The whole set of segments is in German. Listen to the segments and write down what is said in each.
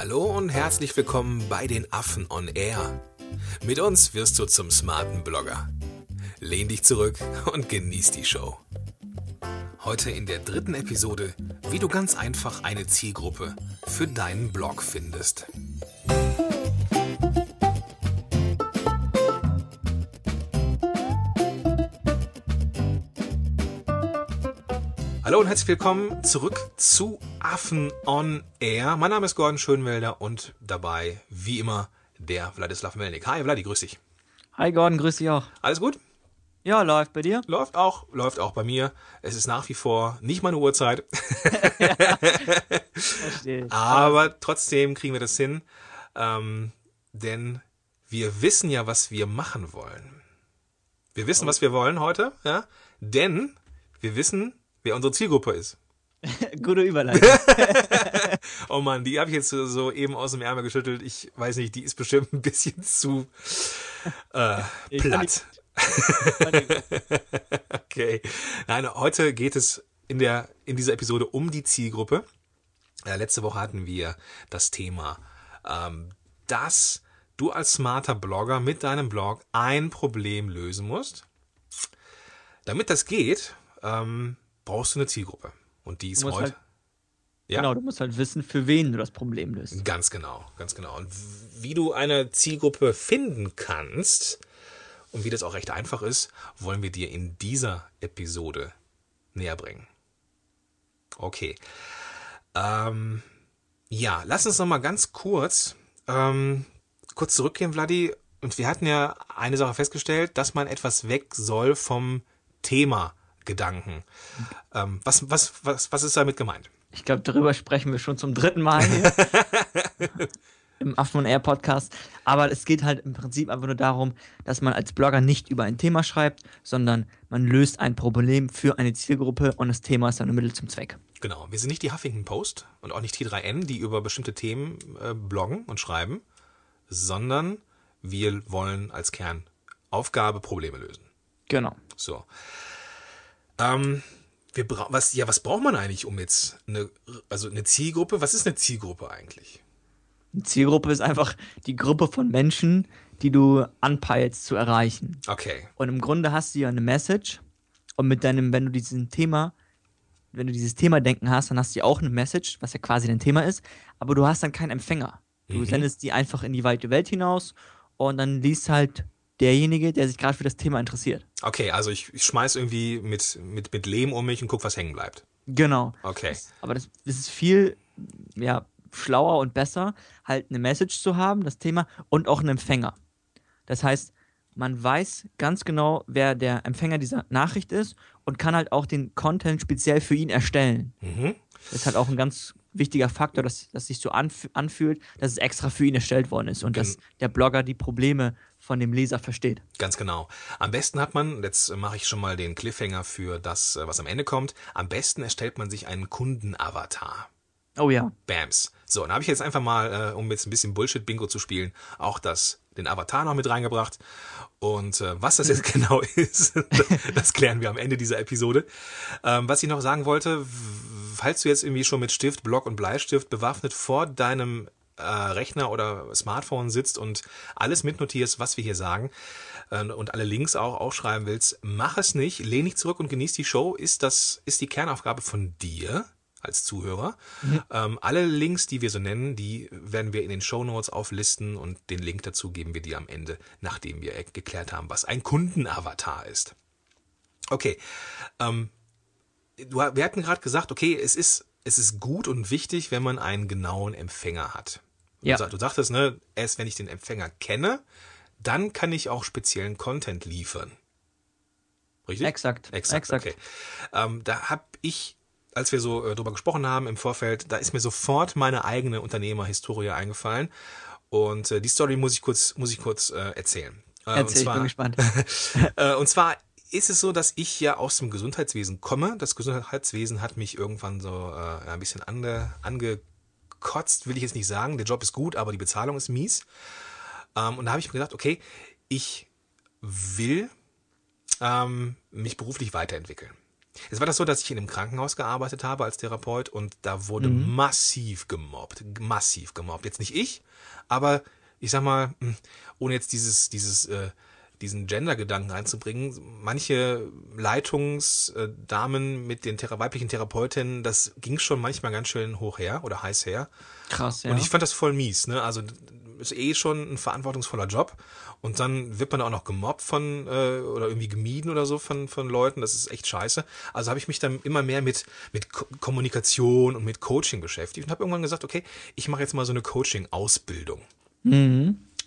Hallo und herzlich willkommen bei den Affen on Air. Mit uns wirst du zum smarten Blogger. Lehn dich zurück und genieß die Show. Heute in der dritten Episode, wie du ganz einfach eine Zielgruppe für deinen Blog findest. Hallo und herzlich willkommen zurück zu Affen on Air. Mein Name ist Gordon Schönwelder und dabei, wie immer, der Wladislav Melnik. Hi Vladi, grüß dich. Hi Gordon, grüß dich auch. Alles gut? Ja, läuft bei dir? Läuft auch, läuft auch bei mir. Es ist nach wie vor nicht meine Uhrzeit. Verstehe. Aber trotzdem kriegen wir das hin. Ähm, denn wir wissen ja, was wir machen wollen. Wir wissen, was wir wollen heute, ja? Denn wir wissen, wer unsere Zielgruppe ist. Gute Überleitung. Oh Mann, die habe ich jetzt so- eben aus dem Ärmel geschüttelt. Ich weiß nicht, die ist bestimmt ein bisschen zu äh, platt. Okay. Nein, heute geht es in der in dieser Episode um die Zielgruppe. Äh, letzte Woche hatten wir das Thema, ähm, dass du als smarter Blogger mit deinem Blog ein Problem lösen musst. Damit das geht, ähm, brauchst du eine Zielgruppe. Und die ist heute. halt- Ja. Genau, du musst halt wissen, für wen du das Problem löst. Ganz genau, ganz genau. Und wie du eine Zielgruppe finden kannst und wie das auch recht einfach ist, wollen wir dir in dieser Episode näher bringen. Okay. Ähm, ja, lass uns noch mal ganz kurz ähm, kurz zurückgehen, Vladi. Und wir hatten ja eine Sache festgestellt, dass man etwas weg soll vom Thema Gedanken. Ähm, was, was, was, was ist damit gemeint? Ich glaube, darüber sprechen wir schon zum dritten Mal hier. Im Affen Air Podcast. Aber es geht halt im Prinzip einfach nur darum, dass man als Blogger nicht über ein Thema schreibt, sondern man löst ein Problem für eine Zielgruppe und das Thema ist dann ein Mittel zum Zweck. Genau, wir sind nicht die Huffington Post und auch nicht T3N, die über bestimmte Themen äh, bloggen und schreiben, sondern wir wollen als Kernaufgabe Probleme lösen. Genau. So. Ähm, wir bra was, ja, was braucht man eigentlich, um jetzt eine, also eine Zielgruppe? Was ist eine Zielgruppe eigentlich? Eine Zielgruppe ist einfach die Gruppe von Menschen, die du anpeilst zu erreichen. Okay, Und im Grunde hast du ja eine Message. Und mit deinem, wenn du diesen Thema, wenn du dieses Thema denken hast, dann hast du ja auch eine Message, was ja quasi dein Thema ist, aber du hast dann keinen Empfänger. Du sendest die einfach in die weite Welt hinaus und dann liest halt derjenige, der sich gerade für das Thema interessiert. okay, also ich, ich schmeiß irgendwie mit, mit, mit Lehm um mich und guck, was hängen bleibt. Genau. Okay, Aber das, das ist viel ja, schlauer und besser, halt eine Message zu haben, das Thema, und auch einen Empfänger. Das heißt, man weiß ganz genau, wer der Empfänger dieser Nachricht ist und kann halt auch den Content speziell für ihn erstellen. mhm. Das ist halt auch ein ganz wichtiger Faktor, dass, dass sich so anf anfühlt, dass es extra für ihn erstellt worden ist und dass der Blogger die Probleme von dem Leser versteht. Ganz genau. Am besten hat man, jetzt mache ich schon mal den Cliffhanger für das, äh, was am Ende kommt, am besten erstellt man sich einen Kundenavatar. Oh ja. Bams. So, dann habe ich jetzt einfach mal, äh, um jetzt ein bisschen Bullshit-Bingo zu spielen, auch das, den Avatar noch mit reingebracht. Und äh, was das jetzt genau ist, das klären wir am Ende dieser Episode. Ähm, was ich noch sagen wollte, falls du jetzt irgendwie schon mit Stift, Block und Bleistift bewaffnet vor deinem äh, Rechner oder Smartphone sitzt und alles mitnotierst, was wir hier sagen äh, und alle Links auch aufschreiben willst, mach es nicht, lehn dich zurück und genieß die Show. Ist das, ist die Kernaufgabe von dir als Zuhörer. Ähm, alle Links, die wir so nennen, die werden wir in den Show Notes auflisten und den Link dazu geben wir dir am Ende, nachdem wir geklärt haben, was ein Kundenavatar ist. Okay, ähm, du, wir hatten gerade gesagt, okay, es ist, es ist gut und wichtig, wenn man einen genauen Empfänger hat. Ja. Du, du sagtest, ne, erst wenn ich den Empfänger kenne, dann kann ich auch speziellen Content liefern. Richtig? Exakt. Exakt, okay. Ähm, da habe ich, als wir so äh, drüber gesprochen haben im Vorfeld, da ist mir sofort meine eigene Unternehmerhistorie eingefallen. Und äh, die Story muss ich kurz, muss ich kurz äh, erzählen. Äh, Erzähl, und ich zwar, bin gespannt. äh, und zwar ist es so, dass ich ja aus dem Gesundheitswesen komme. Das Gesundheitswesen hat mich irgendwann so äh, ein bisschen ange, angekotzt, will ich jetzt nicht sagen. Der Job ist gut, aber die Bezahlung ist mies. Ähm, und da habe ich mir gedacht, okay, ich will ähm, mich beruflich weiterentwickeln. Es war das so, dass ich in einem Krankenhaus gearbeitet habe als Therapeut und da wurde Mhm. massiv gemobbt. Massiv gemobbt. Jetzt nicht ich, aber ich sag mal, hm, ohne jetzt dieses, dieses, äh, diesen Gender-Gedanken reinzubringen, manche Leitungsdamen mit den Thera weiblichen Therapeutinnen, das ging schon manchmal ganz schön hoch her oder heiß her. Krass, ja. Und ich fand das voll mies, ne? Also ist eh schon ein verantwortungsvoller Job und dann wird man auch noch gemobbt von äh, oder irgendwie gemieden oder so von von Leuten. Das ist echt scheiße. Also habe ich mich dann immer mehr mit mit Ko Kommunikation und mit Coaching beschäftigt und habe irgendwann gesagt, okay, ich mache jetzt mal so eine Coaching-Ausbildung.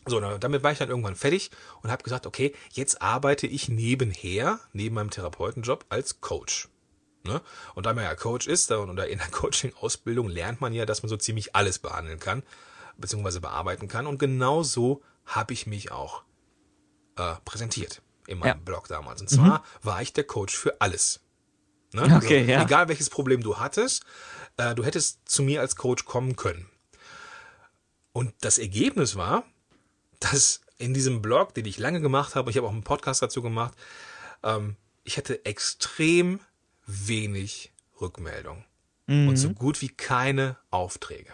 So, damit war ich dann irgendwann fertig und habe gesagt, okay, jetzt arbeite ich nebenher, neben meinem Therapeutenjob, als Coach. Ne? Und da man ja Coach ist oder in der Coaching-Ausbildung lernt man ja, dass man so ziemlich alles behandeln kann, beziehungsweise bearbeiten kann. Und genau so habe ich mich auch äh, präsentiert in meinem Ja. Blog damals. Und zwar war ich der Coach für alles. Ne? Okay, also, ja. Egal welches Problem du hattest, äh, du hättest zu mir als Coach kommen können. Und das Ergebnis war, dass in diesem Blog, den ich lange gemacht habe, ich habe auch einen Podcast dazu gemacht, ähm, ich hatte extrem wenig Rückmeldung und so gut wie keine Aufträge.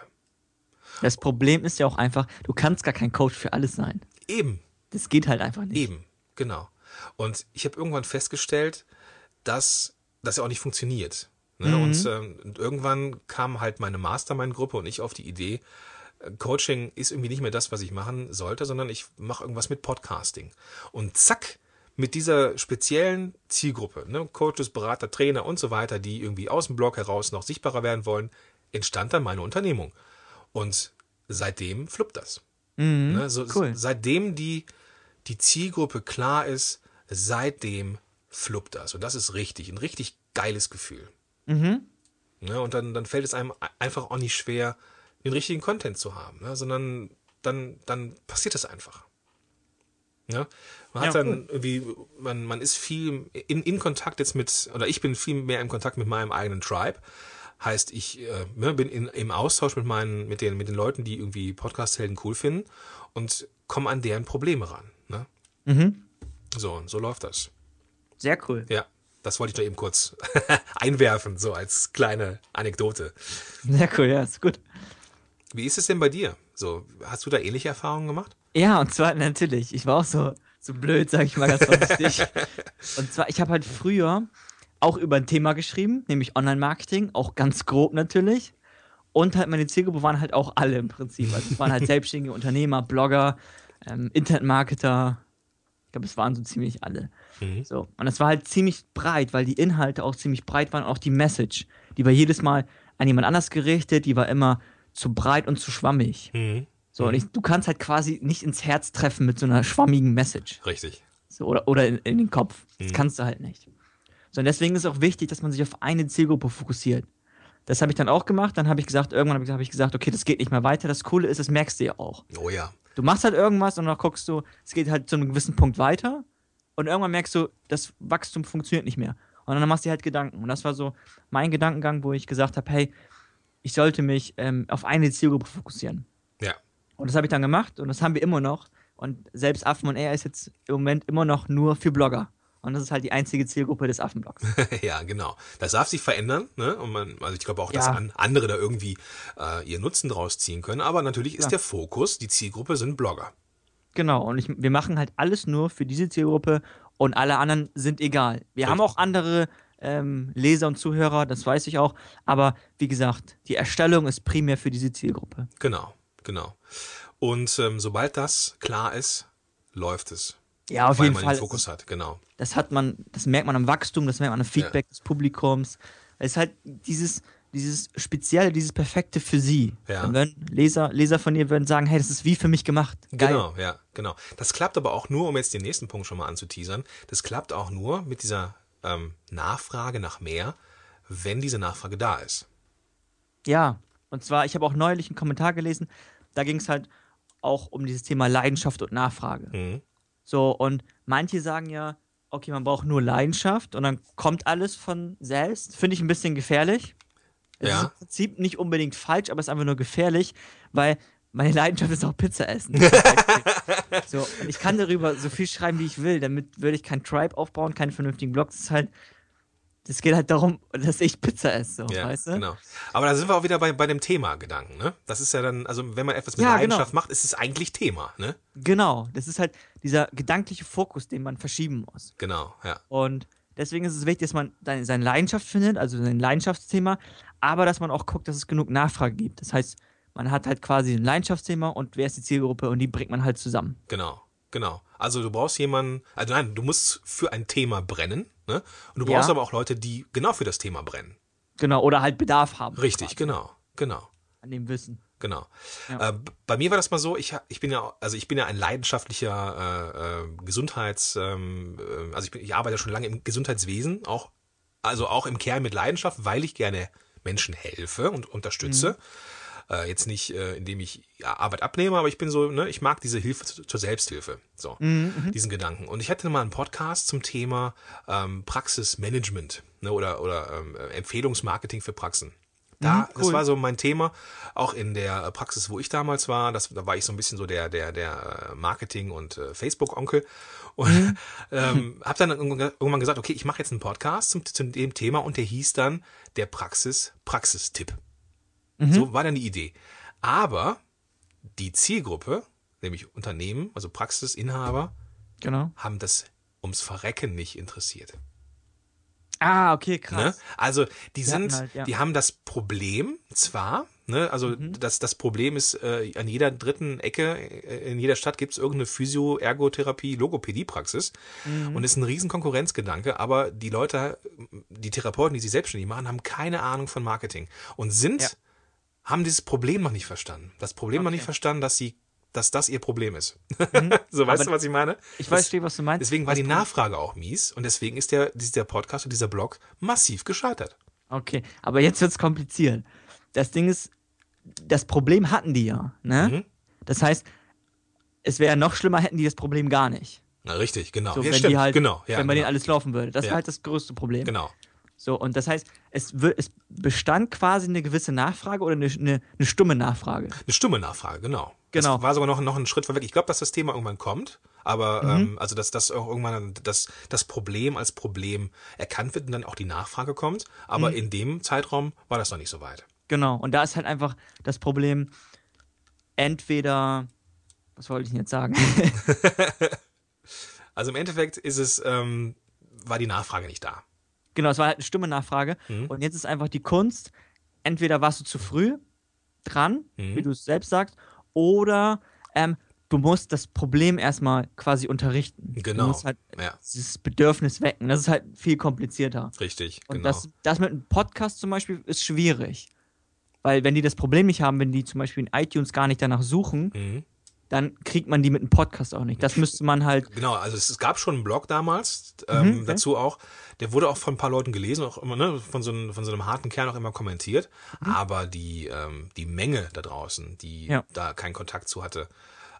Das Problem ist ja auch einfach, du kannst gar kein Coach für alles sein. Eben, Das geht halt einfach nicht. eben, genau. Und ich habe irgendwann festgestellt, dass das ja auch nicht funktioniert. Ne? Und, ähm, irgendwann kam halt meine Mastermind-Gruppe und ich auf die Idee, Coaching ist irgendwie nicht mehr das, was ich machen sollte, sondern ich mache irgendwas mit Podcasting. Und zack, mit dieser speziellen Zielgruppe, ne, Coaches, Berater, Trainer und so weiter, die irgendwie aus dem Blog heraus noch sichtbarer werden wollen, entstand dann meine Unternehmung. Und seitdem fluppt das. ne, so, cool. Seitdem die, die Zielgruppe klar ist, seitdem fluppt das. Und das ist richtig, ein richtig geiles Gefühl. Ne, und dann, dann fällt es einem einfach auch nicht schwer, den richtigen Content zu haben, ne, sondern dann, dann passiert das einfach. Ja? Man hat Ja, dann irgendwie, man, man ist viel in, in Kontakt jetzt mit, oder ich bin viel mehr im Kontakt mit meinem eigenen Tribe. Heißt, ich äh, ne, bin in, im Austausch mit meinen, mit den, mit den Leuten, die irgendwie Podcast-Helden cool finden und komme an deren Probleme ran. Ne? So, und so läuft das. Sehr cool. Ja, das wollte ich doch eben kurz einwerfen, so als kleine Anekdote. Sehr cool, ja, ist gut. Wie ist es denn bei dir? So, hast du da ähnliche Erfahrungen gemacht? Ja, und zwar natürlich, ich war auch so, so blöd, sag ich mal ganz vorsichtig. und zwar, ich habe halt früher auch über ein Thema geschrieben, nämlich Online-Marketing, auch ganz grob natürlich. Und halt meine Zielgruppe waren halt auch alle im Prinzip. Also es waren halt selbstständige Unternehmer, Blogger, ähm, Internetmarketer. Ich glaube, es waren so ziemlich alle. So. Und es war halt ziemlich breit, weil die Inhalte auch ziemlich breit waren auch die Message. Die war jedes Mal an jemand anders gerichtet, die war immer zu breit und zu schwammig. So, und ich, du kannst halt quasi nicht ins Herz treffen mit so einer schwammigen Message. Richtig. So, oder oder in, in den Kopf. Das kannst du halt nicht. So, und deswegen ist es auch wichtig, dass man sich auf eine Zielgruppe fokussiert. Das habe ich dann auch gemacht. Dann habe ich gesagt, irgendwann habe ich, hab ich gesagt, okay, das geht nicht mehr weiter. Das Coole ist, das merkst du ja auch. Oh ja. Du machst halt irgendwas und dann guckst du, es geht halt zu einem gewissen Punkt weiter. Und irgendwann merkst du, das Wachstum funktioniert nicht mehr. Und dann machst du dir halt Gedanken. Und das war so mein Gedankengang, wo ich gesagt habe, hey, ich sollte mich ähm, auf eine Zielgruppe fokussieren. Ja. Und das habe ich dann gemacht und das haben wir immer noch. Und selbst Affen und er ist jetzt im Moment immer noch nur für Blogger. Und das ist halt die einzige Zielgruppe des Affenblogs. ja, genau. Das darf sich verändern, ne? Und man, also ich glaube auch, dass Ja. an, andere da irgendwie äh, ihr Nutzen draus ziehen können. Aber natürlich ist Ja. der Fokus, die Zielgruppe sind Blogger. Genau, und ich, wir machen halt alles nur für diese Zielgruppe und alle anderen sind egal. Wir haben auch andere ähm, Leser und Zuhörer, das weiß ich auch, aber wie gesagt, die Erstellung ist primär für diese Zielgruppe. Genau, genau. Und ähm, sobald das klar ist, läuft es. Ja, auf weil jeden man Fall. den Fokus hat, genau. Das hat man, das merkt man am Wachstum, das merkt man am Feedback des Publikums. Es ist halt dieses, dieses Spezielle, dieses Perfekte für sie. Ja. Und wenn Leser, Leser von ihr würden sagen, hey, das ist wie für mich gemacht. Geil. Genau, ja, genau. Das klappt aber auch nur, um jetzt den nächsten Punkt schon mal anzuteasern, das klappt auch nur mit dieser ähm, Nachfrage nach mehr, wenn diese Nachfrage da ist. Ja, und zwar, ich habe auch neulich einen Kommentar gelesen, da ging es halt auch um dieses Thema Leidenschaft und Nachfrage. Mhm. So, und manche sagen ja, okay, man braucht nur Leidenschaft und dann kommt alles von selbst. Finde ich ein bisschen gefährlich. Es Ja. ist im Prinzip nicht unbedingt falsch, aber es ist einfach nur gefährlich, weil meine Leidenschaft ist auch Pizza essen. Beispiel. so, und ich kann darüber so viel schreiben, wie ich will. Damit würde ich kein Tribe aufbauen, keinen vernünftigen Blog. Das ist halt, es geht halt darum, dass ich Pizza esse, so, Ja, weißt du? genau. Aber da sind wir auch wieder bei, bei dem Thema Gedanken, ne? Das ist ja dann, also wenn man etwas mit Ja, Leidenschaft genau. macht, ist es eigentlich Thema, ne? Genau, das ist halt dieser gedankliche Fokus, den man verschieben muss. Genau, ja. Und deswegen ist es wichtig, dass man seine Leidenschaft findet, also sein Leidenschaftsthema, aber dass man auch guckt, dass es genug Nachfrage gibt. Das heißt, man hat halt quasi ein Leidenschaftsthema und wer ist die Zielgruppe und die bringt man halt zusammen. Genau, genau. Also du brauchst jemanden, also nein, du musst für ein Thema brennen, ne? Und du Ja. brauchst aber auch Leute, die genau für das Thema brennen. Genau, oder halt Bedarf haben. Richtig, quasi genau, genau. An dem Wissen. Genau. Ja. Äh, bei mir war das mal so, ich, ich bin ja, also ich bin ja ein leidenschaftlicher äh, äh, Gesundheits, ähm, äh, also ich, bin, ich arbeite schon lange im Gesundheitswesen, auch, also auch im Kern mit Leidenschaft, weil ich gerne Menschen helfe und unterstütze. Äh, jetzt nicht, äh, indem ich ja, Arbeit abnehme, aber ich bin so, ne, ich mag diese Hilfe zu, zur Selbsthilfe. So, diesen Gedanken. Und ich hatte mal einen Podcast zum Thema ähm, Praxismanagement ne, oder, oder ähm, Empfehlungsmarketing für Praxen. Da, Mhm, das cool. war so mein Thema, auch in der Praxis, wo ich damals war. Das, da war ich so ein bisschen so der, der, der äh, Marketing- und äh, Facebook-Onkel. Und Mhm. ähm, habe dann irgendwann irgendwann gesagt, okay, ich mache jetzt einen Podcast zum, zu dem Thema und der hieß dann der Praxis-Praxistipp. Mhm. So war dann die Idee. Aber die Zielgruppe, nämlich Unternehmen, also Praxisinhaber, Genau. haben das ums Verrecken nicht interessiert. Ah, okay, Ne? krass. Also die sind, halt, ja. die haben das Problem zwar, ne, also Mhm. das, das Problem ist, äh, an jeder dritten Ecke, äh, in jeder Stadt gibt es irgendeine Physio, Ergotherapie, Logopädie-Praxis Mhm. und ist ein riesen Konkurrenzgedanke, aber die Leute, die Therapeuten, die sich selbstständig machen, haben keine Ahnung von Marketing und sind, Ja. Haben dieses Problem noch nicht verstanden. Das Problem noch nicht Okay. verstanden, dass sie dass das ihr Problem ist. so, weißt Aber du, was ich meine? Ich Das- verstehe, was du meinst. Deswegen war Das die Nachfrage auch mies und deswegen ist der, dieser Podcast und dieser Blog massiv gescheitert. Okay, aber jetzt wird's kompliziert. Das Ding ist, das Problem hatten die ja, ne? Mhm. Das heißt, es wäre noch schlimmer, hätten die das Problem gar nicht. Na, richtig, genau. So, ja, wenn stimmt, die halt, genau. Ja, wenn bei genau. denen alles laufen würde. Das Ja. wäre halt das größte Problem. Genau. So, und das heißt, es, es bestand quasi eine gewisse Nachfrage oder eine, eine, eine stumme Nachfrage. Eine stumme Nachfrage, genau. Genau. Das war sogar noch, noch ein Schritt vorweg. Ich glaube, dass das Thema irgendwann kommt, aber Mhm. ähm, also dass das auch irgendwann das, das Problem als Problem erkannt wird und dann auch die Nachfrage kommt. Mhm. Aber in dem Zeitraum war das noch nicht so weit. Genau. Und da ist halt einfach das Problem, entweder, was wollte ich denn jetzt sagen? Also im Endeffekt ist es, ähm, war die Nachfrage nicht da. Genau, es war halt eine stumme Nachfrage. Mhm. Und jetzt ist einfach die Kunst, entweder warst du zu früh dran, Mhm. wie du es selbst sagst, oder ähm, du musst das Problem erstmal quasi unterrichten. Genau. Du musst halt Ja. dieses Bedürfnis wecken. Das ist halt viel komplizierter. Richtig, Und genau. das, das mit einem Podcast zum Beispiel ist schwierig. Weil wenn die das Problem nicht haben, wenn die zum Beispiel in iTunes gar nicht danach suchen, Mhm. Dann kriegt man die mit einem Podcast auch nicht. Das müsste man halt, Genau, also es, es gab schon einen Blog damals Mhm, ähm, okay. dazu auch. Der wurde auch von ein paar Leuten gelesen, auch immer, ne, von so, einem, von so einem harten Kern auch immer kommentiert. Aber die, ähm, die Menge da draußen, die Mhm. Ja. da keinen Kontakt zu hatte.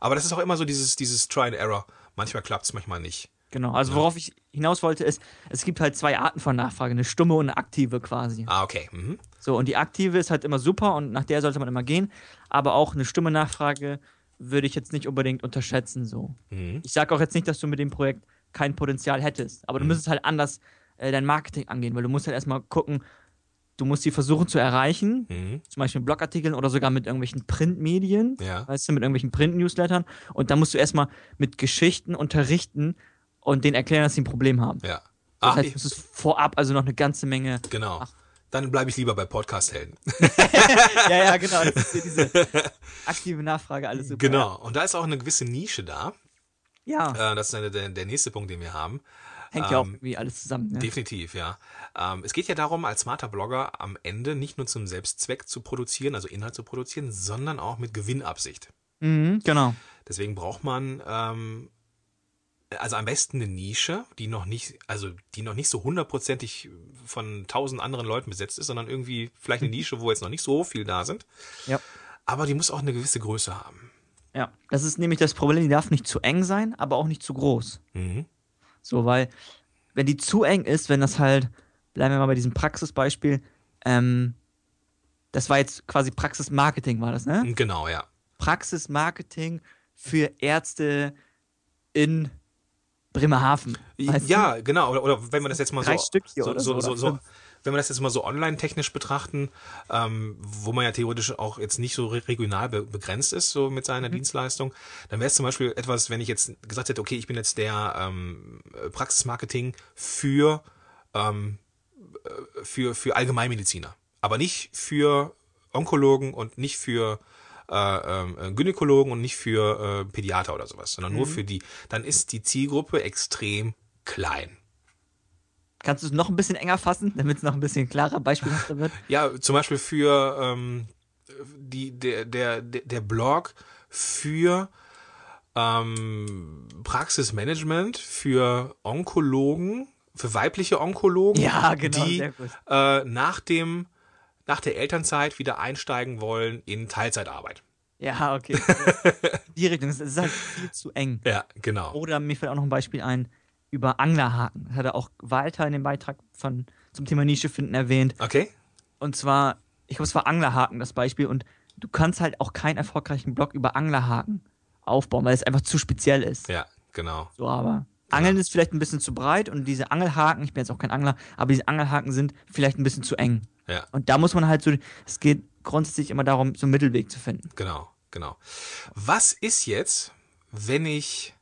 Aber das ist auch immer so dieses, dieses Try and Error. Manchmal klappt es, manchmal nicht. genau. Also worauf ich hinaus wollte, ist, es gibt halt zwei Arten von Nachfrage, eine stumme und eine aktive quasi. Ah, okay. Mhm. So, und die aktive ist halt immer super und nach der sollte man immer gehen. Aber auch eine stumme Nachfrage würde ich jetzt nicht unbedingt unterschätzen. So. Mhm. Ich sage auch jetzt nicht, dass du mit dem Projekt kein Potenzial hättest, aber du müsstest halt anders äh, dein Marketing angehen, weil du musst halt erstmal gucken, du musst die versuchen zu erreichen, Mhm. zum Beispiel mit Blogartikeln oder sogar mit irgendwelchen Printmedien, Ja. weißt du, mit irgendwelchen Print-Newslettern. Und dann musst du erstmal mit Geschichten unterrichten und denen erklären, dass sie ein Problem haben. Ja. Das Ah, heißt, ich, es ist vorab also noch eine ganze Menge. genau. Dann bleibe ich lieber bei Podcast-Helden. ja, ja, genau. Das ist diese aktive Nachfrage, alles super. Genau. Und da ist auch eine gewisse Nische da. Ja, Äh, das ist eine, der, der nächste Punkt, den wir haben. hängt ja auch ähm, irgendwie alles zusammen. Ne? Definitiv, ja. Ähm, es geht ja darum, als smarter Blogger am Ende nicht nur zum Selbstzweck zu produzieren, also Inhalt zu produzieren, sondern auch mit Gewinnabsicht. Mhm, genau. Deswegen braucht man ähm, also am besten eine Nische, die noch nicht, also die noch nicht so hundertprozentig von tausend anderen Leuten besetzt ist, sondern irgendwie vielleicht eine Nische, wo jetzt noch nicht so viel da sind. Ja. Aber die muss auch eine gewisse Größe haben. Ja, das ist nämlich das Problem, die darf nicht zu eng sein, aber auch nicht zu groß. Mhm. So, weil, wenn die zu eng ist, wenn das halt, bleiben wir mal bei diesem Praxisbeispiel, ähm, das war jetzt quasi Praxismarketing, war das, ne? Genau, ja. Praxismarketing für Ärzte in Bremerhaven. weißt du? Ja, genau. Oder, oder wenn man das jetzt mal Drei so, Stück hier so, oder so, so, wenn wir das jetzt mal so online technisch betrachten, ähm, wo man ja theoretisch auch jetzt nicht so re- regional be begrenzt ist, so mit seiner Dienstleistung, dann wäre es zum Beispiel etwas, wenn ich jetzt gesagt hätte, okay, ich bin jetzt der ähm, äh, Praxismarketing für, ähm, äh, für, für Allgemeinmediziner, aber nicht für Onkologen und nicht für äh, ähm, Gynäkologen und nicht für äh, Pädiater oder sowas, sondern nur für die, dann ist die Zielgruppe extrem klein. Kannst du es noch ein bisschen enger fassen, damit es noch ein bisschen klarer, beispielhafter wird? Ja, zum Beispiel für ähm, die, der, der, der Blog für ähm, Praxismanagement, für Onkologen, für weibliche Onkologen, Ja, genau, die äh, nach dem nach der Elternzeit wieder einsteigen wollen in Teilzeitarbeit. Ja, okay. Die Richtung, es ist halt viel zu eng. Ja, genau. Oder mir fällt auch noch ein Beispiel ein über Anglerhaken. Das hat er auch Walter in dem Beitrag von, zum Thema Nische finden erwähnt. Okay. Und zwar, ich glaube, es war Anglerhaken das Beispiel. Und du kannst halt auch keinen erfolgreichen Blog über Anglerhaken aufbauen, weil es einfach zu speziell ist. Ja, genau. So, aber Angeln ist vielleicht ein bisschen zu breit und diese Angelhaken, ich bin jetzt auch kein Angler, aber diese Angelhaken sind vielleicht ein bisschen zu eng. Ja, Und da muss man halt so, es geht grundsätzlich immer darum, so einen Mittelweg zu finden. genau, genau. Was ist jetzt, wenn ich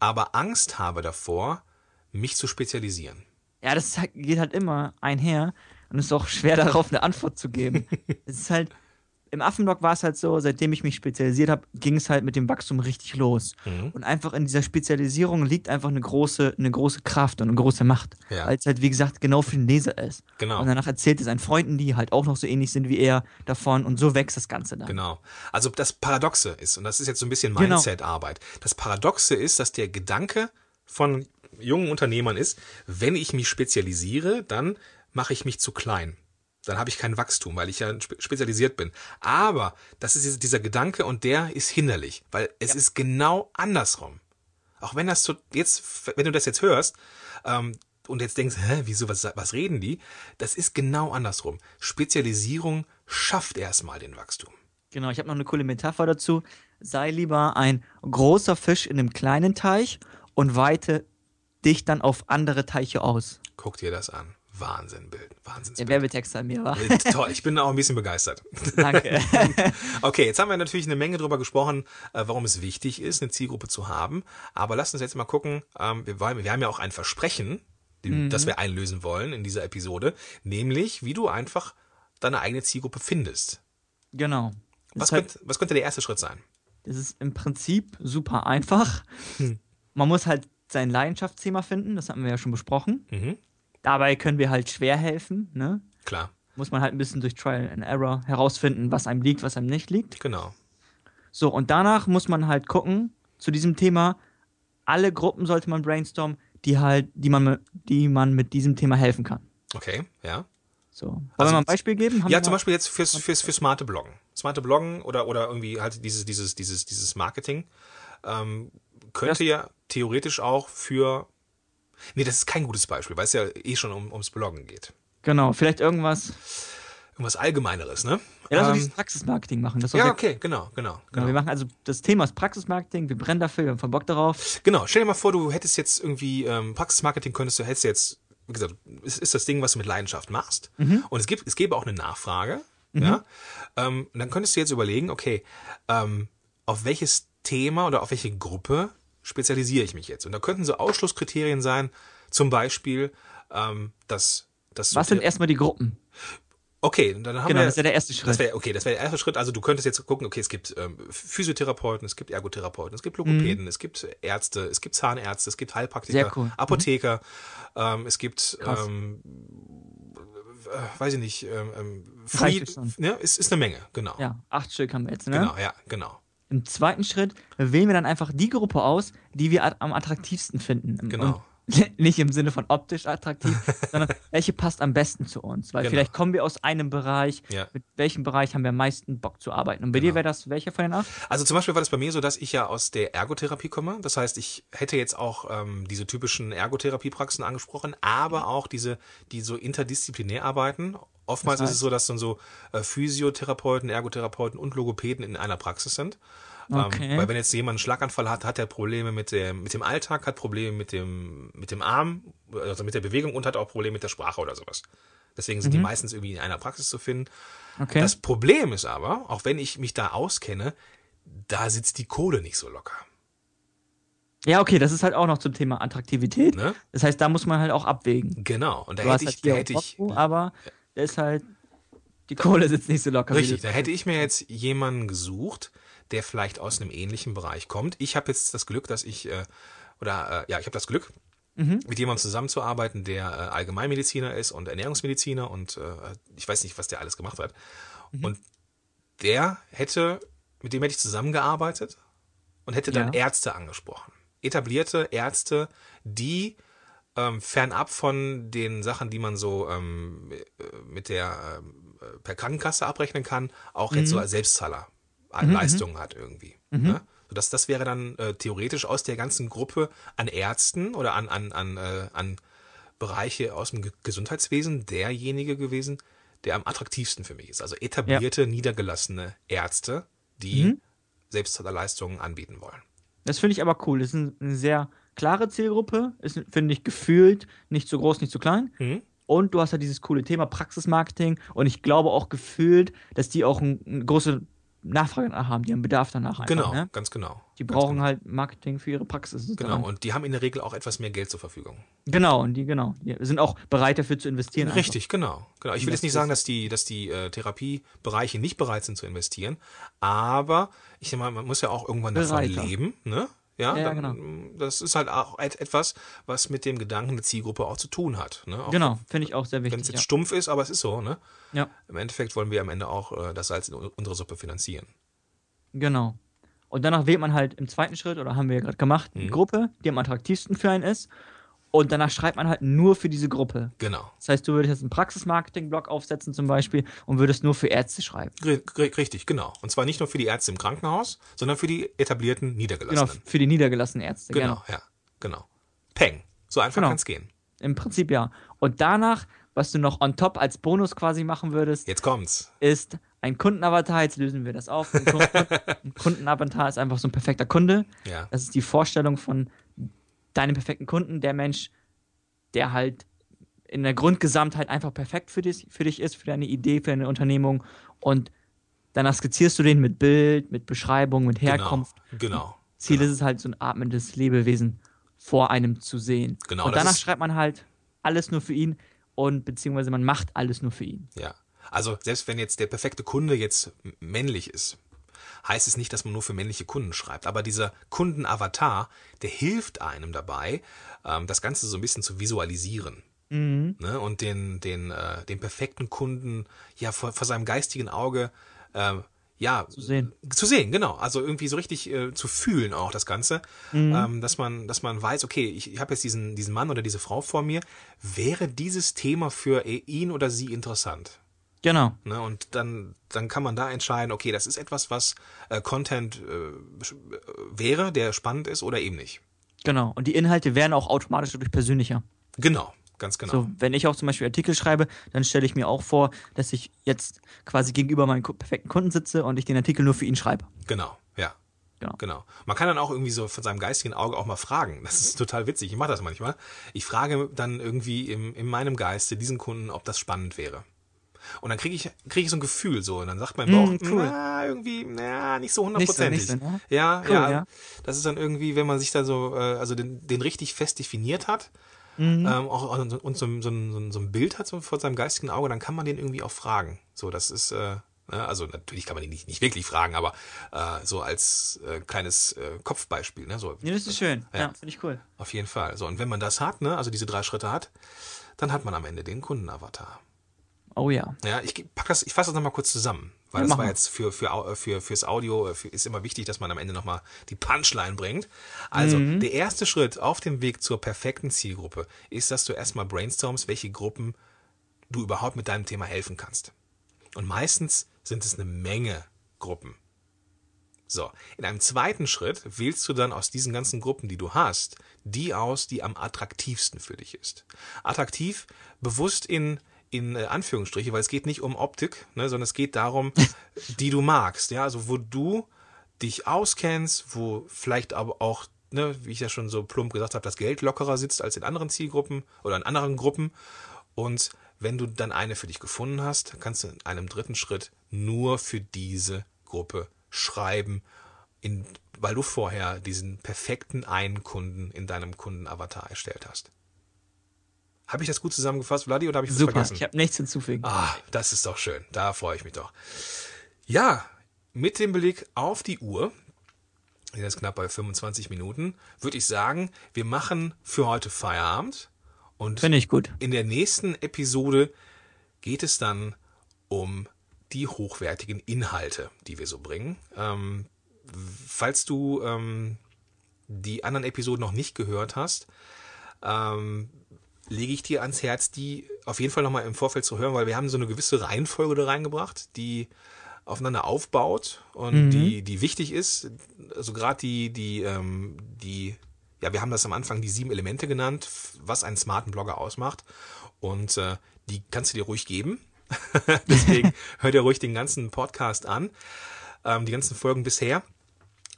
aber Angst habe davor, mich zu spezialisieren? Ja, das halt- geht halt immer einher und es ist auch schwer darauf eine Antwort zu geben. es ist halt, im Affenblog war es halt so, seitdem ich mich spezialisiert habe, ging es halt mit dem Wachstum richtig los. Mhm. Und einfach in dieser Spezialisierung liegt einfach eine große, eine große Kraft und eine große Macht. Ja. Weil es halt, wie gesagt, genau für den Leser ist. Genau. Und danach erzählt es seinen Freunden, die halt auch noch so ähnlich sind wie er, davon und so wächst das Ganze dann. Genau. Also das Paradoxe ist, und das ist jetzt so ein bisschen Genau. Mindset-Arbeit, das Paradoxe ist, dass der Gedanke von jungen Unternehmern ist, wenn ich mich spezialisiere, dann mache ich mich zu klein. Dann habe ich kein Wachstum, weil ich ja spe- spezialisiert bin. Aber das ist dieser Gedanke und der ist hinderlich, weil es ist genau andersrum. Auch wenn das so jetzt, wenn du das jetzt hörst ähm, und jetzt denkst, hä, wieso, was, was reden die? Das ist genau andersrum. Spezialisierung schafft erstmal den Wachstum. Genau, ich habe noch eine coole Metapher dazu. Sei lieber ein großer Fisch in einem kleinen Teich und weite dich dann auf andere Teiche aus. Guck dir das an. Wahnsinnbild. Der Wahnsinnsbild. Werbetext an mir war. Äh, Toll, ich bin auch ein bisschen begeistert. Danke. Okay, jetzt haben wir natürlich eine Menge drüber gesprochen, äh, warum es wichtig ist, eine Zielgruppe zu haben. Aber lasst uns jetzt mal gucken. ähm, Wir, wollen, wir haben ja auch ein Versprechen, die- das wir einlösen wollen in dieser Episode, nämlich wie du einfach deine eigene Zielgruppe findest. genau. Was, halt, könnte, was könnte der erste Schritt sein? das ist im Prinzip super einfach. Man muss halt sein Leidenschaftsthema finden, das hatten wir ja schon besprochen. Mhm. Dabei können wir halt schwer helfen. Ne? Klar, Muss man halt ein bisschen durch Trial and Error herausfinden, was einem liegt, was einem nicht liegt. genau. So, und danach muss man halt gucken, zu diesem Thema, alle Gruppen sollte man brainstormen, die halt, die man, die man mit diesem Thema helfen kann. Okay, ja. So. Wollen Also wir mal ein Beispiel geben? Haben Ja, zum Beispiel jetzt fürs, fürs, für smarte Bloggen. Smarte Bloggen oder, oder irgendwie halt dieses, dieses, dieses, dieses Marketing ähm, könnte ja theoretisch auch für. Nee, das ist kein gutes Beispiel, weil es ja eh schon um, ums Bloggen geht. Genau, vielleicht irgendwas. Irgendwas Allgemeineres, ne? Ja, lass uns Ähm, dieses Praxismarketing machen. Das ja, okay, genau, genau. Genau, Genau. wir machen also das Thema ist Praxismarketing, wir brennen dafür, wir haben voll Bock darauf. genau. Stell dir mal vor, du hättest jetzt irgendwie ähm, Praxismarketing könntest du, hättest jetzt, wie gesagt, es ist das Ding, was du mit Leidenschaft machst. Und es gibt, es gäbe auch eine Nachfrage. Ja. Ähm, und dann könntest du jetzt überlegen, okay, ähm, auf welches Thema oder auf welche Gruppe spezialisiere ich mich jetzt? Und da könnten so Ausschlusskriterien sein, zum Beispiel, ähm, dass das Was sind erstmal die Gruppen? Okay, dann haben Genau, wir. das wäre der erste Schritt. Das wäre okay, das wäre der erste Schritt. Also du könntest jetzt gucken, okay, es gibt ähm, Physiotherapeuten, es gibt Ergotherapeuten, es gibt Logopäden, es gibt Ärzte, es gibt Zahnärzte, es gibt Heilpraktiker, Mhm. Cool. Mhm. Apotheker, ähm, es gibt Krass. ähm, äh, weiß ich nicht, ähm, ähm, schon. ne, ist, ist eine Menge, genau. Ja, acht Stück haben wir jetzt, ne? Genau, ja, genau. Im zweiten Schritt wählen wir dann einfach die Gruppe aus, die wir am attraktivsten finden. Genau. Und nicht im Sinne von optisch attraktiv, sondern welche passt am besten zu uns. Weil Genau. vielleicht kommen wir aus einem Bereich, Ja. mit welchem Bereich haben wir am meisten Bock zu arbeiten. Und bei dir Genau. wäre das welcher von den acht? Also zum Beispiel war das bei mir so, dass ich ja aus der Ergotherapie komme. Das heißt, ich hätte jetzt auch ähm, diese typischen Ergotherapiepraxen angesprochen, aber auch diese, die so interdisziplinär arbeiten. Oftmals Das ist es so, dass dann so äh, Physiotherapeuten, Ergotherapeuten und Logopäden in einer Praxis sind. Okay. Ähm, weil wenn jetzt jemand einen Schlaganfall hat, hat er Probleme mit dem, mit dem Alltag, hat Probleme mit dem, mit dem Arm, also mit der Bewegung und hat auch Probleme mit der Sprache oder sowas. Deswegen sind die meistens irgendwie in einer Praxis zu finden. Mhm. Okay. Das Problem ist aber, auch wenn ich mich da auskenne, da sitzt die Kohle nicht so locker. ja, okay, das ist halt auch noch zum Thema Attraktivität. Ne? Das heißt, da muss man halt auch abwägen. Genau. Und da Du hätte halt ich, da hier hätte ich, Bock, aber da ist halt, die Kohle sitzt nicht so locker. Richtig, da hätte ich mir jetzt jemanden gesucht, der vielleicht aus einem ähnlichen Bereich kommt. Ich habe jetzt das Glück, dass ich, äh, oder äh, ja, ich habe das Glück, mit jemandem zusammenzuarbeiten, der äh, Allgemeinmediziner ist und Ernährungsmediziner und äh, ich weiß nicht, was der alles gemacht hat. Und der hätte, mit dem hätte ich zusammengearbeitet und hätte dann Ja. Ärzte angesprochen. Etablierte Ärzte, die ähm, fernab von den Sachen, die man so ähm, äh, mit der ähm, äh, per Krankenkasse abrechnen kann, auch jetzt so als Selbstzahler an Leistungen hat irgendwie. Ne? Sodass das wäre dann äh, theoretisch aus der ganzen Gruppe an Ärzten oder an, an, an, äh, an Bereiche aus dem Ge- Gesundheitswesen derjenige gewesen, der am attraktivsten für mich ist. Also etablierte, niedergelassene Ärzte, die Selbstzahlerleistungen anbieten wollen. Das finde ich aber cool. Das ist ein- eine sehr klare Zielgruppe. Ist, finde ich, gefühlt nicht zu groß, nicht zu klein. Mhm. Und du hast halt dieses coole Thema Praxismarketing. Und ich glaube auch gefühlt, dass die auch ein, eine große Nachfrage danach haben. Die haben Bedarf danach einfach. Genau, Ne? ganz genau. Die brauchen genau. halt Marketing für ihre Praxis. Genau, sozusagen. und die haben in der Regel auch etwas mehr Geld zur Verfügung. Genau, und die, genau. Die sind auch bereit dafür zu investieren. einfach. Richtig, genau. genau. Ich will Das jetzt nicht sagen, dass die, dass die äh, Therapiebereiche nicht bereit sind zu investieren, aber ich sag mal, man muss ja auch irgendwann davon Bereiter. leben, ne? Ja, Ja, dann, das ist halt auch et etwas, was mit dem Gedanken der Zielgruppe auch zu tun hat. Ne? Auch Genau, finde ich auch sehr Wenn es wichtig. jetzt Ja. stumpf ist, aber es ist so, ne? ja, Im Endeffekt wollen wir am Ende auch äh, das Salz in unsere Suppe finanzieren. genau. Und danach wählt man halt im zweiten Schritt, oder haben wir ja gerade gemacht, Mhm. die Gruppe, die am attraktivsten für einen ist. Und danach schreibt man halt nur für diese Gruppe. Genau. Das heißt, du würdest jetzt einen Praxismarketing-Blog aufsetzen zum Beispiel und würdest nur für Ärzte schreiben. Ri- Richtig, genau. Und zwar nicht nur für die Ärzte im Krankenhaus, sondern für die etablierten Genau, Niedergelassenen. für die niedergelassenen Ärzte. Genau, ja, genau. Peng. So einfach Genau. kann es gehen. Im Prinzip ja. Und danach, was du noch on top als Bonus quasi machen würdest, Jetzt kommt's. ist ein Kundenavatar. Jetzt lösen wir das auf. Ein, Kunden ein Kundenavatar ist einfach so ein perfekter Kunde. Ja. Das ist die Vorstellung von deinem perfekten Kunden, der Mensch, der halt in der Grundgesamtheit einfach perfekt für dich, für dich ist, für deine Idee, für deine Unternehmung. Und danach skizzierst du den mit Bild, mit Beschreibung, mit Herkunft. Genau. genau. Ziel ist es halt, so ein atmendes Lebewesen vor einem zu sehen. Genau, und danach schreibt man halt alles nur für ihn und beziehungsweise man macht alles nur für ihn. Ja. Also selbst wenn jetzt der perfekte Kunde jetzt männlich ist, heißt es nicht, dass man nur für männliche Kunden schreibt. Aber dieser Kundenavatar, der hilft einem dabei, ähm, das Ganze so ein bisschen zu visualisieren. Mhm. Ne? Und den, den, äh, den perfekten Kunden ja vor, vor seinem geistigen Auge äh, ja, Zu sehen. zu sehen, genau. Also irgendwie so richtig äh, zu fühlen auch das Ganze, Mhm. ähm, dass man, dass man weiß, okay, ich, ich habe jetzt diesen, diesen Mann oder diese Frau vor mir. Wäre dieses Thema für ihn oder sie interessant? Genau. Ne? Und dann, dann kann man da entscheiden, okay, das ist etwas, was äh, Content äh, äh, wäre, der spannend ist oder eben nicht. Genau. Und die Inhalte werden auch automatisch dadurch persönlicher. Genau, ganz genau. So, wenn ich auch zum Beispiel Artikel schreibe, dann stelle ich mir auch vor, dass ich jetzt quasi gegenüber meinem perfekten Kunden sitze und ich den Artikel nur für ihn schreibe. Genau, ja. Genau. Genau. Man kann dann auch irgendwie so von seinem geistigen Auge auch mal fragen. Das ist total witzig. Ich mache das manchmal. Ich frage dann irgendwie im, in meinem Geiste diesen Kunden, ob das spannend wäre. Und dann kriege ich, krieg ich so ein Gefühl so. Und dann sagt mein Bauch, Mm, cool. na, irgendwie, na, nicht so hundertprozentig. so, ne? Ja, Cool, ja, ja. Das ist dann irgendwie, wenn man sich da so, äh, also den, den richtig fest definiert hat, Mhm. ähm, auch, auch so- und so, so, so, so ein Bild hat so vor seinem geistigen Auge, dann kann man den irgendwie auch fragen. So, das ist, äh, ne, also natürlich kann man ihn nicht, nicht wirklich fragen, aber äh, so als äh, kleines äh, Kopfbeispiel, ne? So, Ja, das ist schön. Ja, Ja. finde ich cool. auf jeden Fall. So, und wenn man das hat, ne, also diese drei Schritte hat, dann hat man am Ende den Kundenavatar. Oh ja. Ja, ich pack das, ich fasse das nochmal kurz zusammen, weil Ja, das war jetzt für, für, für, fürs Audio äh, für, ist immer wichtig, dass man am Ende nochmal die Punchline bringt. Also, Mhm. der erste Schritt auf dem Weg zur perfekten Zielgruppe ist, dass du erstmal brainstormst, welche Gruppen du überhaupt mit deinem Thema helfen kannst. Und meistens sind es eine Menge Gruppen. So, in einem zweiten Schritt wählst du dann aus diesen ganzen Gruppen, die du hast, die aus, die am attraktivsten für dich ist. Attraktiv bewusst in, in äh, Anführungsstriche, weil es geht nicht um Optik, ne, sondern es geht darum, die du magst, ja, also wo du dich auskennst, wo vielleicht aber auch, ne, wie ich ja schon so plump gesagt habe, das Geld lockerer sitzt als in anderen Zielgruppen oder in anderen Gruppen. Und wenn du dann eine für dich gefunden hast, kannst du in einem dritten Schritt nur für diese Gruppe schreiben, in, weil du vorher diesen perfekten einen Kunden in deinem Kundenavatar erstellt hast. Habe ich das gut zusammengefasst, Vladi, oder habe ich was Super, vergessen? ich habe nichts hinzufügen. Ah, das ist doch schön. Da freue ich mich doch. Ja, mit dem Blick auf die Uhr, jetzt knapp bei 25 Minuten, würde ich sagen, wir machen für heute Feierabend. Und Finde ich gut. in der nächsten Episode geht es dann um die hochwertigen Inhalte, die wir so bringen. Ähm, falls du ähm, die anderen Episoden noch nicht gehört hast, ähm, lege ich dir ans Herz, die auf jeden Fall nochmal im Vorfeld zu hören, weil wir haben so eine gewisse Reihenfolge da reingebracht, die aufeinander aufbaut und die, die wichtig ist. Also gerade die, die, ähm, die, ja, wir haben das am Anfang die sieben Elemente genannt, was einen smarten Blogger ausmacht. Und äh, die kannst du dir ruhig geben. Deswegen hör dir ruhig den ganzen Podcast an, ähm, die ganzen Folgen bisher.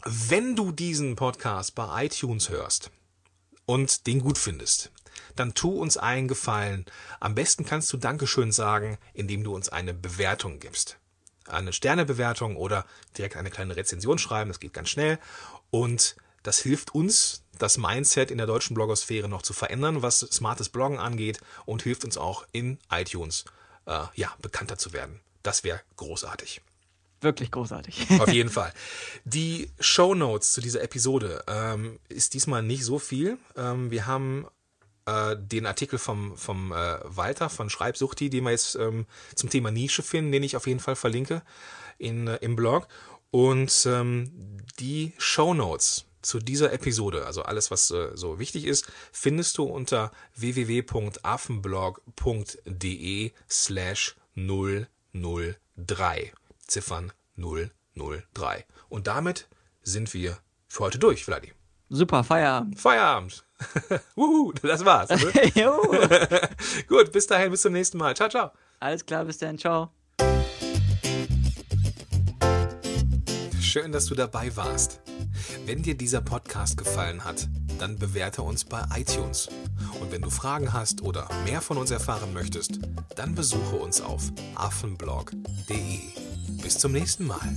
Wenn du diesen Podcast bei iTunes hörst und den gut findest, dann tu uns einen Gefallen. Am besten kannst du Dankeschön sagen, indem du uns eine Bewertung gibst. Eine Sternebewertung oder direkt eine kleine Rezension schreiben, das geht ganz schnell. Und das hilft uns, das Mindset in der deutschen Blogosphäre noch zu verändern, was smartes Bloggen angeht und hilft uns auch in iTunes äh, ja, bekannter zu werden. Das wäre großartig. Wirklich großartig. Auf jeden Fall. Die Show Notes zu dieser Episode ähm, ist diesmal nicht so viel. Ähm, wir haben äh, den Artikel vom, vom äh, Walter von Schreibsuchti, den wir jetzt ähm, zum Thema Nische finden, den ich auf jeden Fall verlinke in, äh, im Blog. Und ähm, die Show Notes zu dieser Episode, also alles, was äh, so wichtig ist, findest du unter www.affenblog.de slash 003. Ziffern 003. Und damit sind wir für heute durch, Vladi. Super, Feierabend. Feierabend. Wuhu, das war's. Jo. Gut, bis dahin, bis zum nächsten Mal. Ciao, ciao. Alles klar, bis dann, ciao. Schön, dass du dabei warst. Wenn dir dieser Podcast gefallen hat, dann bewerte uns bei iTunes. Und wenn du Fragen hast oder mehr von uns erfahren möchtest, dann besuche uns auf affenblog.de. Bis zum nächsten Mal.